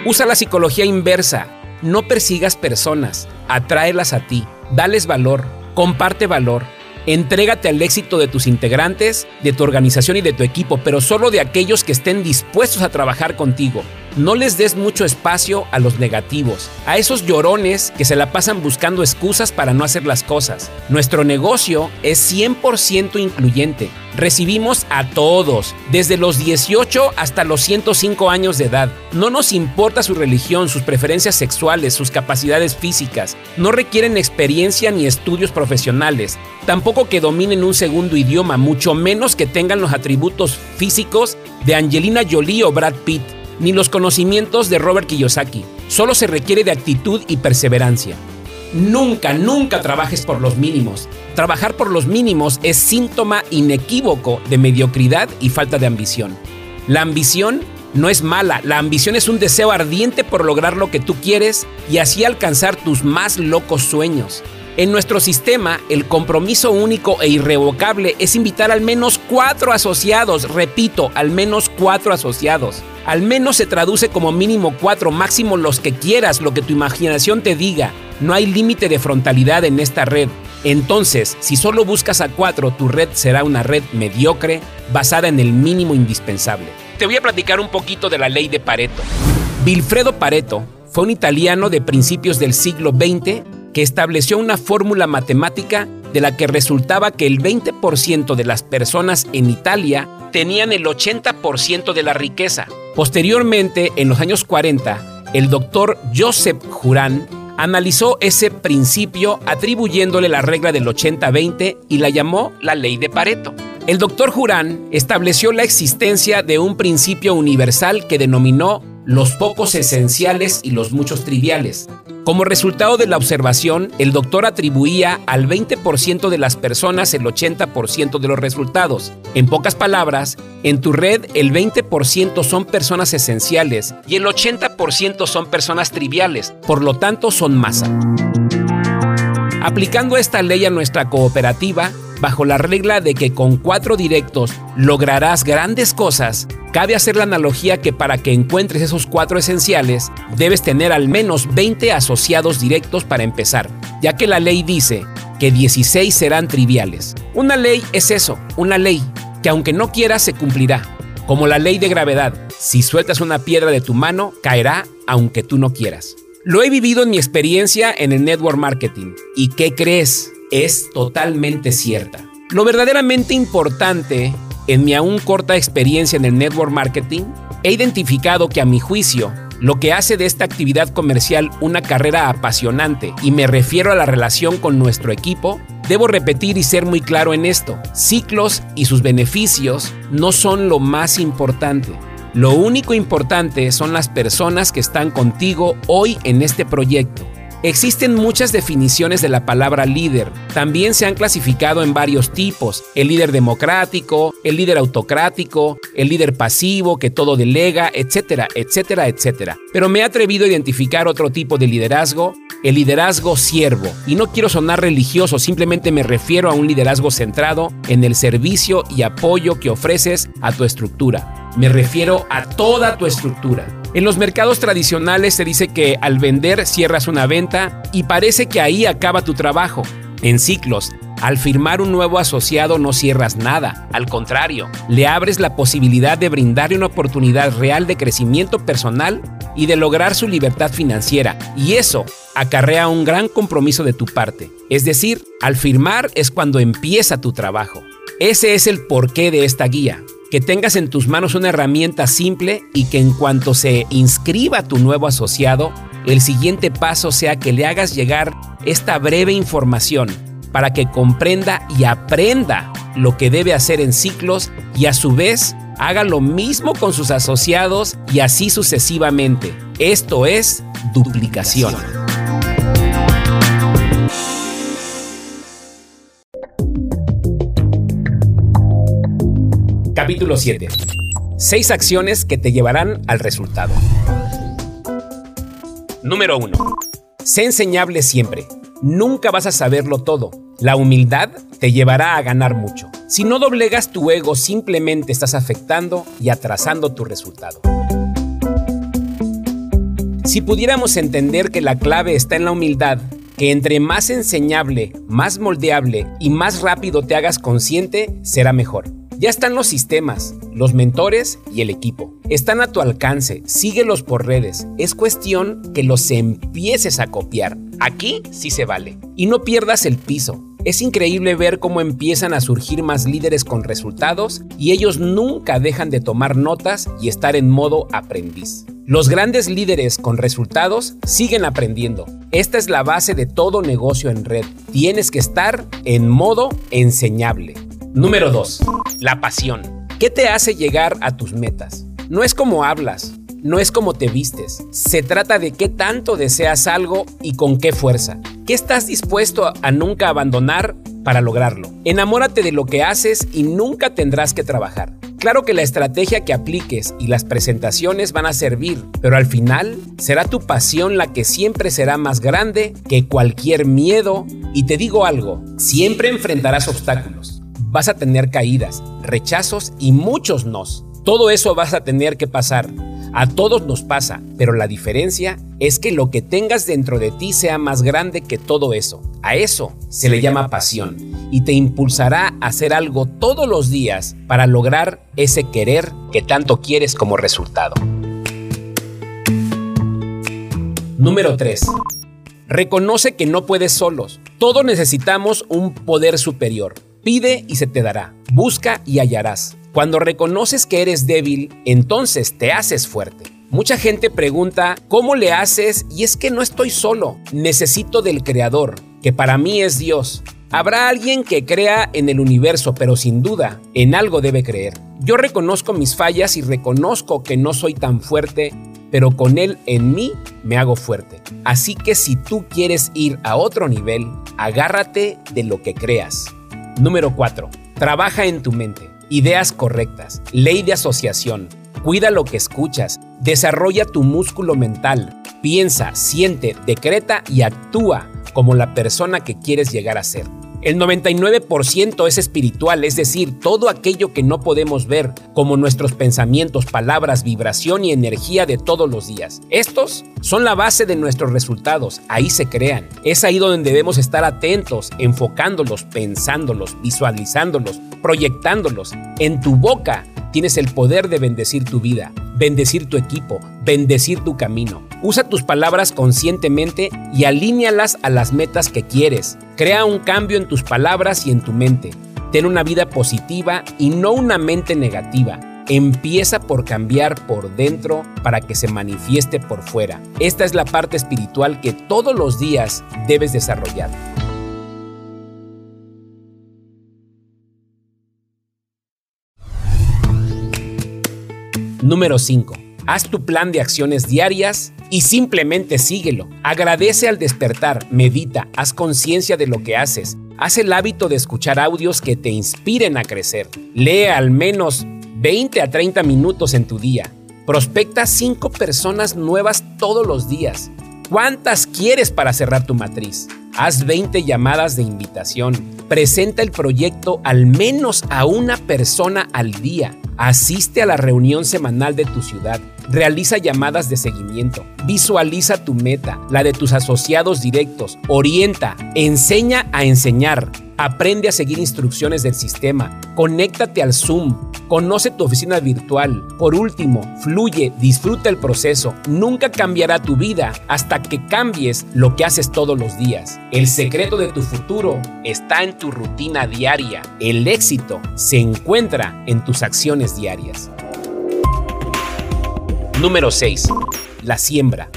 Speaker 1: Usa la psicología inversa. No persigas personas, atráelas a ti, dales valor, comparte valor Entrégate al éxito de tus integrantes, de tu organización y de tu equipo, pero solo de aquellos que estén dispuestos a trabajar contigo. No les des mucho espacio a los negativos, a esos llorones que se la pasan buscando excusas para no hacer las cosas. Nuestro negocio es 100% incluyente. Recibimos a todos, desde los 18 hasta los 105 años de edad. No nos importa su religión, sus preferencias sexuales, sus capacidades físicas. No requieren experiencia ni estudios profesionales. Tampoco que dominen un segundo idioma, mucho menos que tengan los atributos físicos de Angelina Jolie o Brad Pitt ni los conocimientos de Robert Kiyosaki. Solo se requiere de actitud y perseverancia. Nunca, nunca trabajes por los mínimos. Trabajar por los mínimos es síntoma inequívoco de mediocridad y falta de ambición. La ambición no es mala, la ambición es un deseo ardiente por lograr lo que tú quieres y así alcanzar tus más locos sueños. En nuestro sistema, el compromiso único e irrevocable es invitar al menos cuatro asociados, repito, al menos cuatro asociados. Al menos se traduce como mínimo cuatro, máximo los que quieras, lo que tu imaginación te diga. No hay límite de frontalidad en esta red. Entonces, si solo buscas a cuatro, tu red será una red mediocre, basada en el mínimo indispensable. Te voy a platicar un poquito de la ley de Pareto. Vilfredo Pareto fue un italiano de principios del siglo XX que estableció una fórmula matemática de la que resultaba que el 20% de las personas en Italia tenían el 80% de la riqueza. Posteriormente, en los años 40, el doctor Joseph Juran analizó ese principio atribuyéndole la regla del 80-20 y la llamó la ley de Pareto. El doctor Juran estableció la existencia de un principio universal que denominó los pocos esenciales y los muchos triviales. Como resultado de la observación, el doctor atribuía al 20% de las personas el 80% de los resultados. En pocas palabras, en tu red el 20% son personas esenciales y el 80% son personas triviales, por lo tanto son masa. Aplicando esta ley a nuestra cooperativa, bajo la regla de que con cuatro directos lograrás grandes cosas, cabe hacer la analogía que para que encuentres esos cuatro esenciales, debes tener al menos 20 asociados directos para empezar, ya que la ley dice que 16 serán triviales. Una ley es eso, una ley, que aunque no quieras se cumplirá. Como la ley de gravedad, si sueltas una piedra de tu mano, caerá aunque tú no quieras. Lo he vivido en mi experiencia en el network marketing. ¿Y qué crees? es totalmente cierta. Lo verdaderamente importante en mi aún corta experiencia en el network marketing, he identificado que a mi juicio, lo que hace de esta actividad comercial una carrera apasionante, y me refiero a la relación con nuestro equipo, debo repetir y ser muy claro en esto, ciclos y sus beneficios no son lo más importante. Lo único importante son las personas que están contigo hoy en este proyecto. Existen muchas definiciones de la palabra líder. También se han clasificado en varios tipos. El líder democrático, el líder autocrático, el líder pasivo que todo delega, etcétera, etcétera, etcétera. Pero me he atrevido a identificar otro tipo de liderazgo, el liderazgo siervo. Y no quiero sonar religioso, simplemente me refiero a un liderazgo centrado en el servicio y apoyo que ofreces a tu estructura. Me refiero a toda tu estructura. En los mercados tradicionales se dice que al vender cierras una venta y parece que ahí acaba tu trabajo. En ciclos, al firmar un nuevo asociado no cierras nada, al contrario, le abres la posibilidad de brindarle una oportunidad real de crecimiento personal y de lograr su libertad financiera. Y eso acarrea un gran compromiso de tu parte. Es decir, al firmar es cuando empieza tu trabajo. Ese es el porqué de esta guía que tengas en tus manos una herramienta simple y que en cuanto se inscriba tu nuevo asociado, el siguiente paso sea que le hagas llegar esta breve información para que comprenda y aprenda lo que debe hacer en ciclos y a su vez haga lo mismo con sus asociados y así sucesivamente. Esto es duplicación. Capítulo 7. 6 acciones que te llevarán al resultado. Número 1. Sé enseñable siempre. Nunca vas a saberlo todo. La humildad te llevará a ganar mucho. Si no doblegas tu ego, simplemente estás afectando y atrasando tu resultado. Si pudiéramos entender que la clave está en la humildad, que entre más enseñable, más moldeable y más rápido te hagas consciente, será mejor. Ya están los sistemas, los mentores y el equipo. Están a tu alcance, síguelos por redes. Es cuestión que los empieces a copiar. Aquí sí se vale. Y no pierdas el piso. Es increíble ver cómo empiezan a surgir más líderes con resultados y ellos nunca dejan de tomar notas y estar en modo aprendiz. Los grandes líderes con resultados siguen aprendiendo. Esta es la base de todo negocio en red. Tienes que estar en modo enseñable. Número 2. La pasión. ¿Qué te hace llegar a tus metas? No es como hablas, no es como te vistes. Se trata de qué tanto deseas algo y con qué fuerza. ¿Qué estás dispuesto a nunca abandonar para lograrlo? Enamórate de lo que haces y nunca tendrás que trabajar. Claro que la estrategia que apliques y las presentaciones van a servir, pero al final será tu pasión la que siempre será más grande que cualquier miedo. Y te digo algo, siempre enfrentarás obstáculos. Vas a tener caídas, rechazos y muchos nos. Todo eso vas a tener que pasar. A todos nos pasa, pero la diferencia es que lo que tengas dentro de ti sea más grande que todo eso. A eso se le llama pasión y te impulsará a hacer algo todos los días para lograr ese querer que tanto quieres como resultado. Número 3. Reconoce que no puedes solos. Todos necesitamos un poder superior. Pide y se te dará. Busca y hallarás. Cuando reconoces que eres débil, entonces te haces fuerte. Mucha gente pregunta, ¿cómo le haces? Y es que no estoy solo, necesito del Creador, que para mí es Dios. Habrá alguien que crea en el universo, pero sin duda, en algo debe creer. Yo reconozco mis fallas y reconozco que no soy tan fuerte, pero con Él en mí me hago fuerte. Así que si tú quieres ir a otro nivel, agárrate de lo que creas. Número 4. Trabaja en tu mente. Ideas correctas, ley de asociación, cuida lo que escuchas, desarrolla tu músculo mental, piensa, siente, decreta y actúa como la persona que quieres llegar a ser. El 99% es espiritual, es decir, todo aquello que no podemos ver, como nuestros pensamientos, palabras, vibración y energía de todos los días. Estos son la base de nuestros resultados, ahí se crean. Es ahí donde debemos estar atentos, enfocándolos, pensándolos, visualizándolos, proyectándolos. En tu boca tienes el poder de bendecir tu vida, bendecir tu equipo, bendecir tu camino. Usa tus palabras conscientemente y alíñalas a las metas que quieres. Crea un cambio en tus palabras y en tu mente. Ten una vida positiva y no una mente negativa. Empieza por cambiar por dentro para que se manifieste por fuera. Esta es la parte espiritual que todos los días debes desarrollar. Número 5. Haz tu plan de acciones diarias y simplemente síguelo. Agradece al despertar, medita, haz conciencia de lo que haces. Haz el hábito de escuchar audios que te inspiren a crecer. Lee al menos 20 a 30 minutos en tu día. Prospecta 5 personas nuevas todos los días. ¿Cuántas quieres para cerrar tu matriz? Haz 20 llamadas de invitación. Presenta el proyecto al menos a una persona al día. Asiste a la reunión semanal de tu ciudad. Realiza llamadas de seguimiento. Visualiza tu meta, la de tus asociados directos. Orienta. Enseña a enseñar. Aprende a seguir instrucciones del sistema. Conéctate al Zoom. Conoce tu oficina virtual. Por último, fluye, disfruta el proceso. Nunca cambiará tu vida hasta que cambies lo que haces todos los días. El secreto de tu futuro está en tu rutina diaria. El éxito se encuentra en tus acciones diarias. Número 6. La siembra.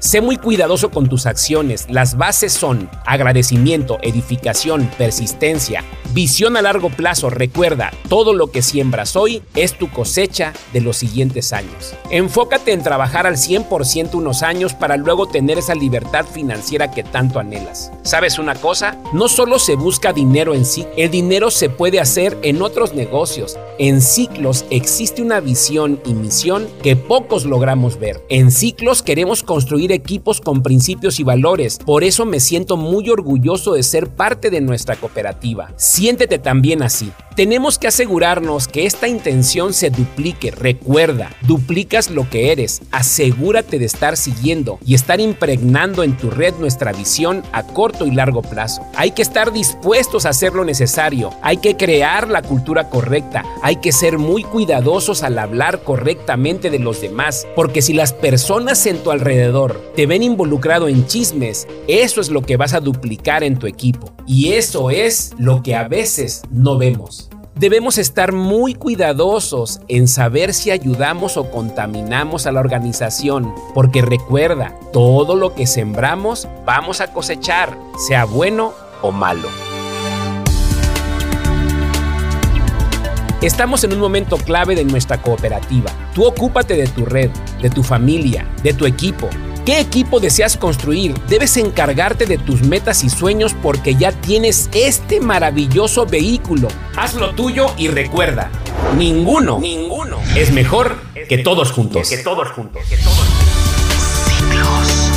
Speaker 1: Sé muy cuidadoso con tus acciones. Las bases son agradecimiento, edificación, persistencia, visión a largo plazo. Recuerda, todo lo que siembras hoy es tu cosecha de los siguientes años. Enfócate en trabajar al 100% unos años para luego tener esa libertad financiera que tanto anhelas. ¿Sabes una cosa? No solo se busca dinero en sí, el dinero se puede hacer en otros negocios. En ciclos existe una visión y misión que pocos logramos ver. En ciclos queremos construir equipos con principios y valores. Por eso me siento muy orgulloso de ser parte de nuestra cooperativa. Siéntete también así. Tenemos que asegurarnos que esta intención se duplique. Recuerda, duplicas lo que eres. Asegúrate de estar siguiendo y estar impregnando en tu red nuestra visión a corto y largo plazo. Hay que estar dispuestos a hacer lo necesario. Hay que crear la cultura correcta. Hay que ser muy cuidadosos al hablar correctamente de los demás. Porque si las personas en tu alrededor te ven involucrado en chismes, eso es lo que vas a duplicar en tu equipo. Y eso es lo que a veces no vemos. Debemos estar muy cuidadosos en saber si ayudamos o contaminamos a la organización, porque recuerda, todo lo que sembramos vamos a cosechar, sea bueno o malo. Estamos en un momento clave de nuestra cooperativa. Tú ocúpate de tu red, de tu familia, de tu equipo ¿Qué equipo deseas construir? Debes encargarte de tus metas y sueños porque ya tienes este maravilloso vehículo. Hazlo tuyo y recuerda, ninguno, ninguno es mejor que todos juntos.
Speaker 2: Que todos juntos. Que todos juntos. Ciclos.